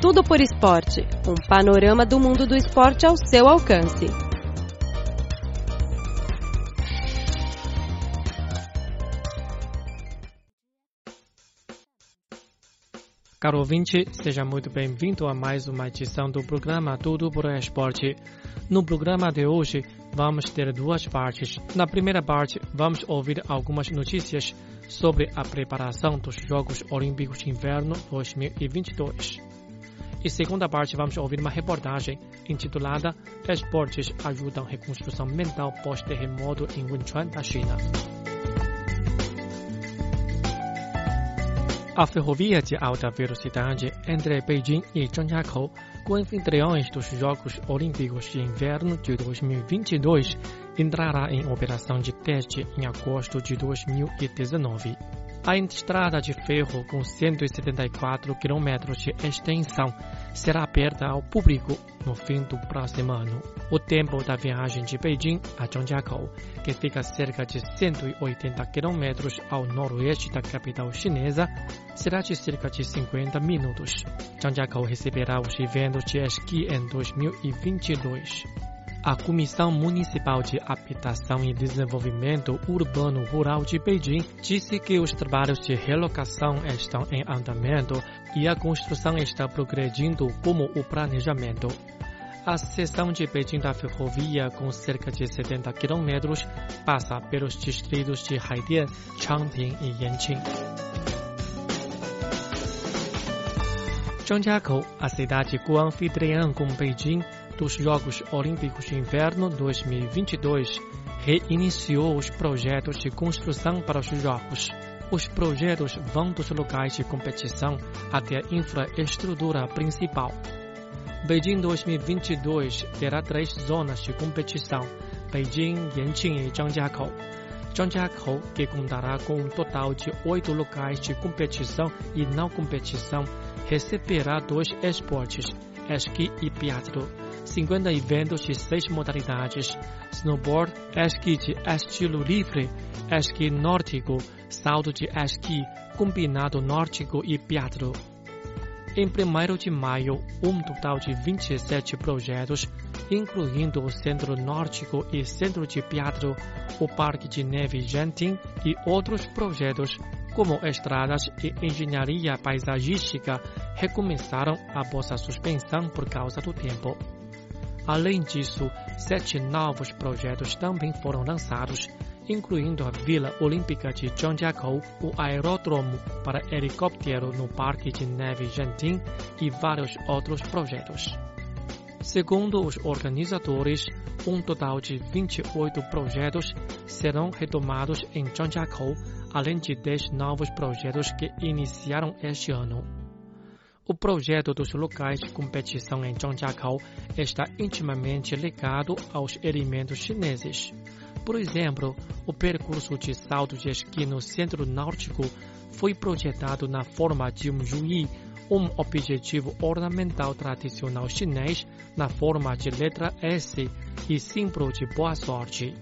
Tudo por Esporte um panorama do mundo do esporte ao seu alcance. Caro ouvinte, seja muito bem-vindo a mais uma edição do programa Tudo por Esporte. No programa de hoje, vamos ter duas partes. Na primeira parte, vamos ouvir algumas notícias sobre a preparação dos Jogos Olímpicos de Inverno 2022. E segunda parte vamos ouvir uma reportagem intitulada Esportes ajudam reconstrução mental pós-terremoto em Wenchuan, da China. A ferrovia de alta velocidade entre Beijing e Zhangjiakou, co-anfitriões dos Jogos Olímpicos de Inverno de 2022, entrará em operação de teste em agosto de 2019. A estrada de ferro com 174 km de extensão será aberta ao público no fim do próximo ano. O tempo da viagem de Beijing a Zhangjiakou, que fica cerca de 180 km ao noroeste da capital chinesa, será de cerca de 50 minutos. Zhangjiakou receberá os eventos de esqui em 2022. A Comissão Municipal de Habitação e Desenvolvimento Urbano Rural de Beijing disse que os trabalhos de relocação estão em andamento e a construção está progredindo como o planejamento. A seção de Beijing da ferrovia, com cerca de 70 km, passa pelos distritos de Haidian, Changping e Yanqing. Zhangjiakou, a cidade co-anfitriã com Beijing, dos Jogos Olímpicos de Inverno 2022 reiniciou os projetos de construção para os Jogos. Os projetos vão dos locais de competição até a infraestrutura principal. Beijing 2022 terá três zonas de competição: Beijing, Yanqing e Zhangjiakou. Zhangjiakou, que contará com um total de oito locais de competição e não competição, receberá dois esportes, esqui e biatlo 50 eventos de seis modalidades: snowboard, esqui de estilo livre, esqui nórdico, salto de esqui, combinado nórdico e biatlo. Em 1 de maio, um total de 27 projetos, incluindo o Centro Nórdico e Centro de Biatlo, o Parque de Neve Genting e outros projetos, como estradas e engenharia paisagística, recomeçaram após a suspensão por causa do tempo. Além disso, sete novos projetos também foram lançados, incluindo a Vila Olímpica de Zhangjiakou, o aeródromo para helicóptero no Parque de Neve Genting e vários outros projetos. Segundo os organizadores, um total de 28 projetos serão retomados em Zhangjiakou, além de 10 novos projetos que iniciaram este ano. O projeto dos locais de competição em Zhangjiakou está intimamente ligado aos elementos chineses. Por exemplo, o percurso de salto de esqui no centro nórdico foi projetado na forma de um juí, um objetivo ornamental tradicional chinês na forma de letra S e símbolo de boa sorte.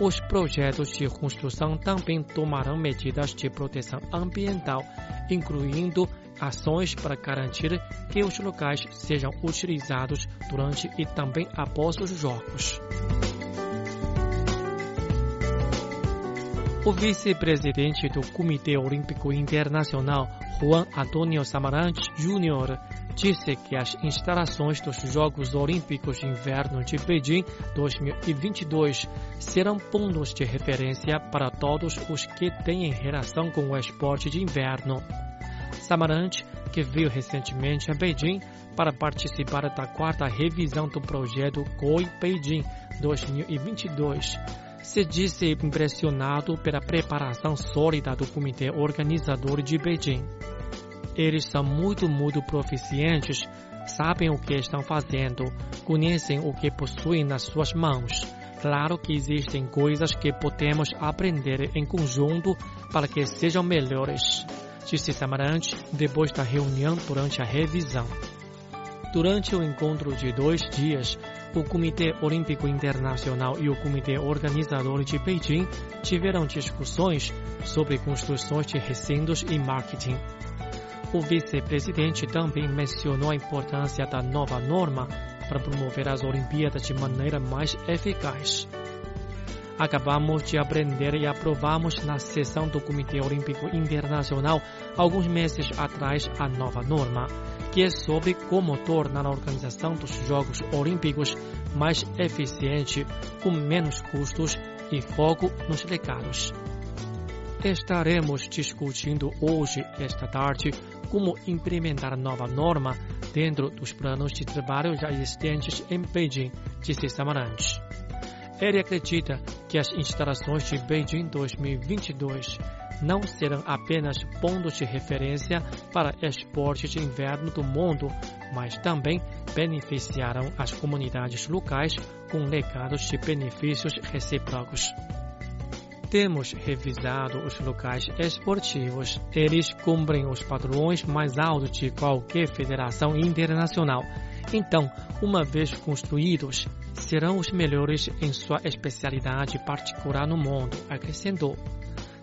Os projetos de construção também tomarão medidas de proteção ambiental, incluindo ações para garantir que os locais sejam utilizados durante e também após os Jogos. O vice-presidente do Comitê Olímpico Internacional, Juan Antonio Samaranch Jr., disse que as instalações dos Jogos Olímpicos de Inverno de Beijing 2022 serão pontos de referência para todos os que têm relação com o esporte de inverno. Samarante, que veio recentemente a Beijing para participar da quarta revisão do projeto GOI Beijing 2022, se disse impressionado pela preparação sólida do comitê organizador de Beijing. Eles são muito, muito proficientes, sabem o que estão fazendo, conhecem o que possuem nas suas mãos. Claro que existem coisas que podemos aprender em conjunto para que sejam melhores disse Samarante depois da reunião durante a revisão. Durante o encontro de dois dias, o Comitê Olímpico Internacional e o Comitê Organizador de Beijing tiveram discussões sobre construções de recintos e marketing. O vice-presidente também mencionou a importância da nova norma para promover as Olimpíadas de maneira mais eficaz. Acabamos de aprender e aprovamos na sessão do Comitê Olímpico Internacional alguns meses atrás a nova norma, que é sobre como tornar a organização dos Jogos Olímpicos mais eficiente, com menos custos e foco nos recados. Estaremos discutindo hoje, esta tarde, como implementar a nova norma dentro dos planos de trabalho já existentes em Beijing, disse Samaranch. Ele acredita que as instalações de Beijing 2022 não serão apenas pontos de referência para esportes de inverno do mundo, mas também beneficiarão as comunidades locais com legados de benefícios recíprocos. Temos revisado os locais esportivos. Eles cumprem os padrões mais altos de qualquer federação internacional. Então, uma vez construídos, serão os melhores em sua especialidade particular no mundo, acrescentou.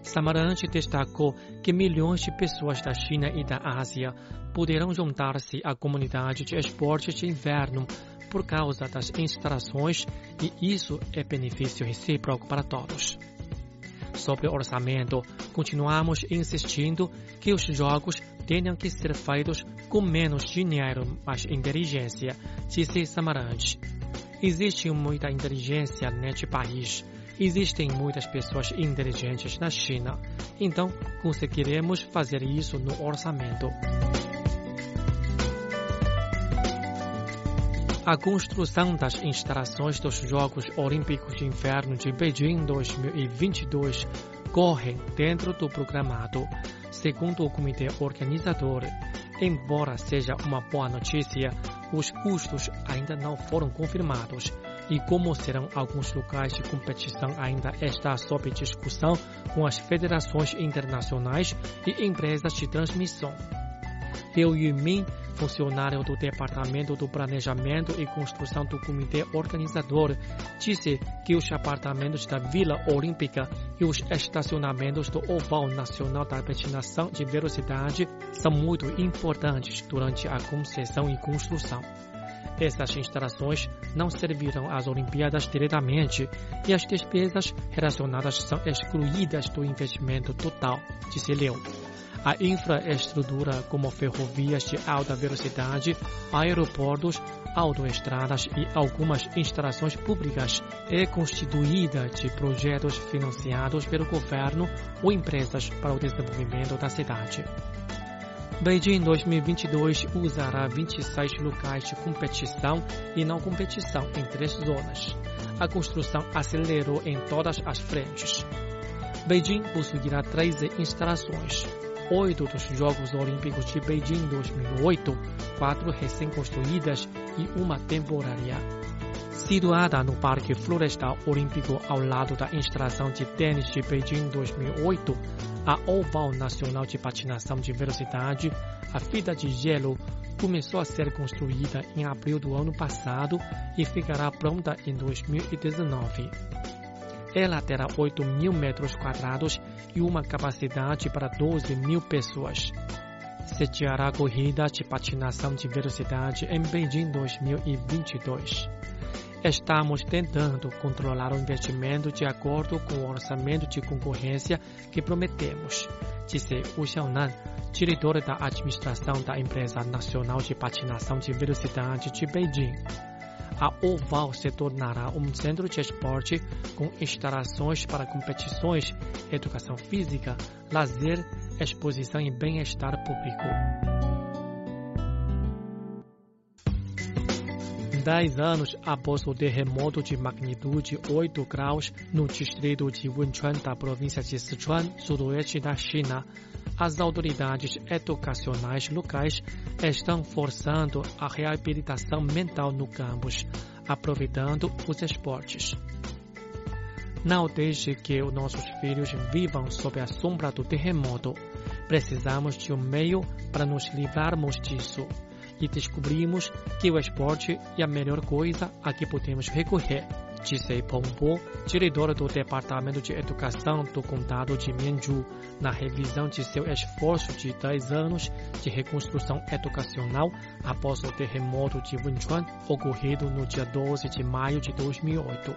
Samaranch destacou que milhões de pessoas da China e da Ásia poderão juntar-se à comunidade de esportes de inverno por causa das instalações e isso é benefício recíproco para todos. Sobre o orçamento, continuamos insistindo que os jogos tenham que ser feitos com menos dinheiro, mas inteligência, disse Samaranch. Existe muita inteligência neste país. Existem muitas pessoas inteligentes na China. Então, conseguiremos fazer isso no orçamento. A construção das instalações dos Jogos Olímpicos de Inverno de Beijing 2022 corre dentro do programado. Segundo o comitê organizador, embora seja uma boa notícia, os custos ainda não foram confirmados e como serão alguns locais de competição ainda está sob discussão com as federações internacionais e empresas de transmissão. Liu Yumin, funcionário do Departamento do Planejamento e Construção do Comitê Organizador, disse que os apartamentos da Vila Olímpica e os estacionamentos do Oval Nacional da Patinação de Velocidade são muito importantes durante a concessão e construção. Essas instalações não servirão às Olimpíadas diretamente e as despesas relacionadas são excluídas do investimento total, disse Liu. A infraestrutura, como ferrovias de alta velocidade, aeroportos, autoestradas e algumas instalações públicas, é constituída de projetos financiados pelo governo ou empresas para o desenvolvimento da cidade. Beijing 2022 usará 26 locais de competição e não competição em três zonas. A construção acelerou em todas as frentes. Beijing possuirá 13 instalações, oito dos Jogos Olímpicos de Beijing 2008, quatro recém-construídas e uma temporária. Situada no Parque Florestal Olímpico ao lado da instalação de tênis de Beijing 2008, a Oval Nacional de Patinação de Velocidade, a fita de gelo, começou a ser construída em abril do ano passado e ficará pronta em 2019. Ela terá 8 mil metros quadrados e uma capacidade para 12 mil pessoas. Sediará corrida de patinação de velocidade em Beijing 2022. Estamos tentando controlar o investimento de acordo com o orçamento de concorrência que prometemos, disse Wu Xiaonan, diretor da administração da Empresa Nacional de Patinação de Velocidade de Beijing a Oval se tornará um centro de esporte com instalações para competições, educação física, lazer, exposição e bem-estar público. Dez anos após o terremoto de magnitude 8 graus no distrito de Wenchuan da província de Sichuan, sudoeste da China, as autoridades educacionais locais estão forçando a reabilitação mental no campus, aproveitando os esportes. Não deixe que os nossos filhos vivam sob a sombra do terremoto. Precisamos de um meio para nos livrarmos disso. E descobrimos que o esporte é a melhor coisa a que podemos recorrer, disse Pombo, diretor do Departamento de Educação do Condado de Mianju, na revisão de seu esforço de 10 anos de reconstrução educacional após o terremoto de Wenchuan, ocorrido no dia 12 de maio de 2008.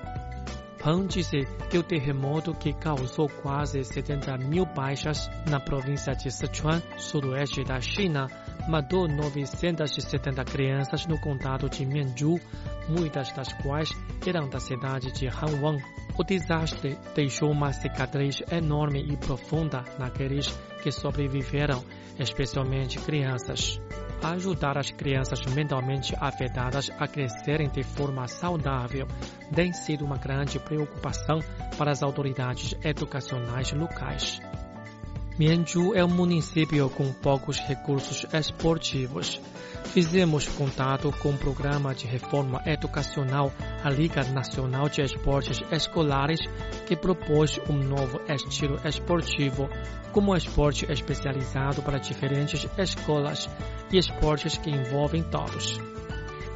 Pan disse que o terremoto que causou quase 70 mil baixas na província de Sichuan, sudoeste da China, matou 970 crianças no condado de Mianzhu, muitas das quais eram da cidade de Hanwang. O desastre deixou uma cicatriz enorme e profunda naqueles que sobreviveram, especialmente crianças ajudar as crianças mentalmente afetadas a crescerem de forma saudável tem sido uma grande preocupação para as autoridades educacionais locais. Mianzhu é um município com poucos recursos esportivos. Fizemos contato com o programa de reforma educacional, a Liga Nacional de Esportes Escolares, que propôs um novo estilo esportivo, como esporte especializado para diferentes escolas e esportes que envolvem todos.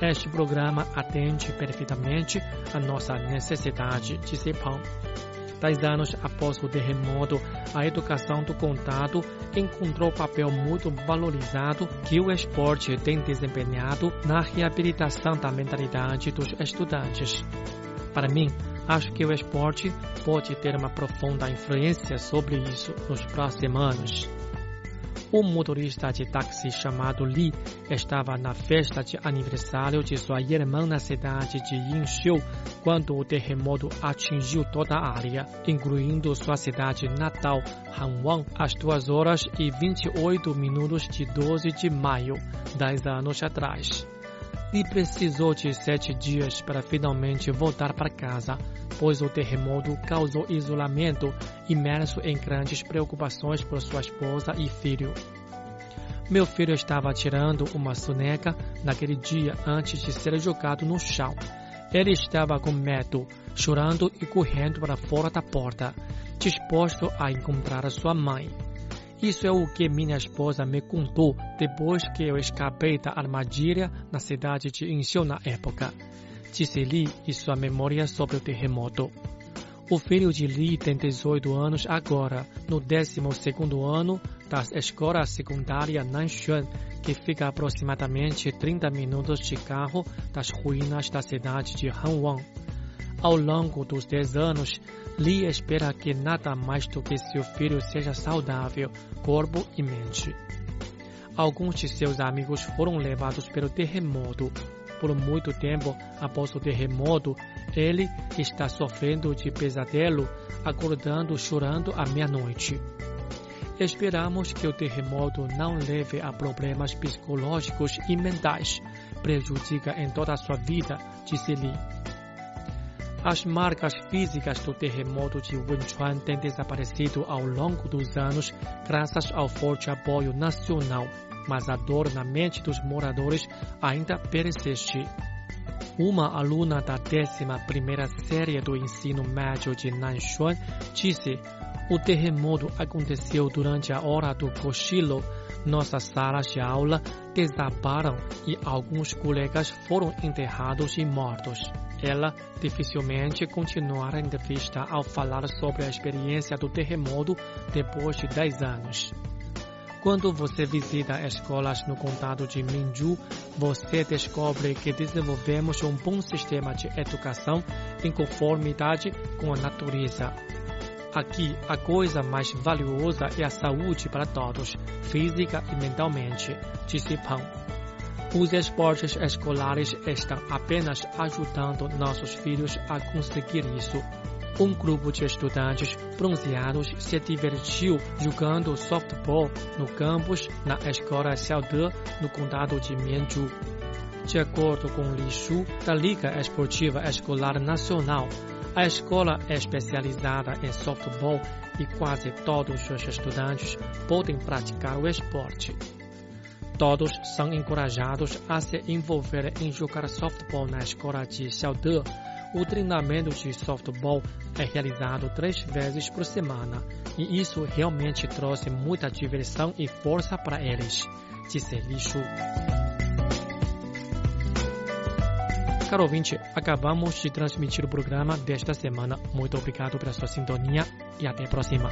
Este programa atende perfeitamente à nossa necessidade, disse Pão. Dez anos após o terremoto, a educação do contato encontrou papel muito valorizado que o esporte tem desempenhado na reabilitação da mentalidade dos estudantes. Para mim, acho que o esporte pode ter uma profunda influência sobre isso nos próximos anos. Um motorista de táxi chamado Li estava na festa de aniversário de sua irmã na cidade de Yinxiu quando o terremoto atingiu toda a área, incluindo sua cidade natal, Hanwang, às 2 horas e 28 minutos de 12 de maio, 10 anos atrás. Li precisou de sete dias para finalmente voltar para casa, pois o terremoto causou isolamento, imerso em grandes preocupações por sua esposa e filho. Meu filho estava tirando uma soneca naquele dia antes de ser jogado no chão. Ele estava com medo, chorando e correndo para fora da porta, disposto a encontrar sua mãe. Isso é o que minha esposa me contou depois que eu escapei da armadilha na cidade de Inxiu na época disse Li e sua memória sobre o terremoto. O filho de Li tem 18 anos agora, no 12 ano da escola secundária Nanshan, que fica aproximadamente 30 minutos de carro das ruínas da cidade de Hanwang. Ao longo dos 10 anos, Li espera que nada mais do que seu filho seja saudável, corpo e mente. Alguns de seus amigos foram levados pelo terremoto por muito tempo após o terremoto, ele está sofrendo de pesadelo, acordando chorando à meia-noite. Esperamos que o terremoto não leve a problemas psicológicos e mentais, prejudica em toda a sua vida, disse Li. As marcas físicas do terremoto de Wenchuan têm desaparecido ao longo dos anos graças ao forte apoio nacional mas a dor na mente dos moradores ainda persiste. Uma aluna da 11 série do ensino médio de Nanshan disse: O terremoto aconteceu durante a hora do cochilo. Nossas salas de aula desabaram e alguns colegas foram enterrados e mortos. Ela dificilmente continuará a entrevista ao falar sobre a experiência do terremoto depois de 10 anos. Quando você visita escolas no condado de Minju, você descobre que desenvolvemos um bom sistema de educação em conformidade com a natureza. Aqui, a coisa mais valiosa é a saúde para todos, física e mentalmente, disse Pão. Os esportes escolares estão apenas ajudando nossos filhos a conseguir isso um grupo de estudantes bronzeados se divertiu jogando softball no campus na escola Xiaode, no condado de Mianzhu. De acordo com Li Shu, da Liga Esportiva Escolar Nacional, a escola é especializada em softball e quase todos os estudantes podem praticar o esporte. Todos são encorajados a se envolver em jogar softball na escola de Xiaode o treinamento de softball é realizado três vezes por semana e isso realmente trouxe muita diversão e força para eles, disse Li Shu. Caro ouvinte, acabamos de transmitir o programa desta semana. Muito obrigado pela sua sintonia e até a próxima.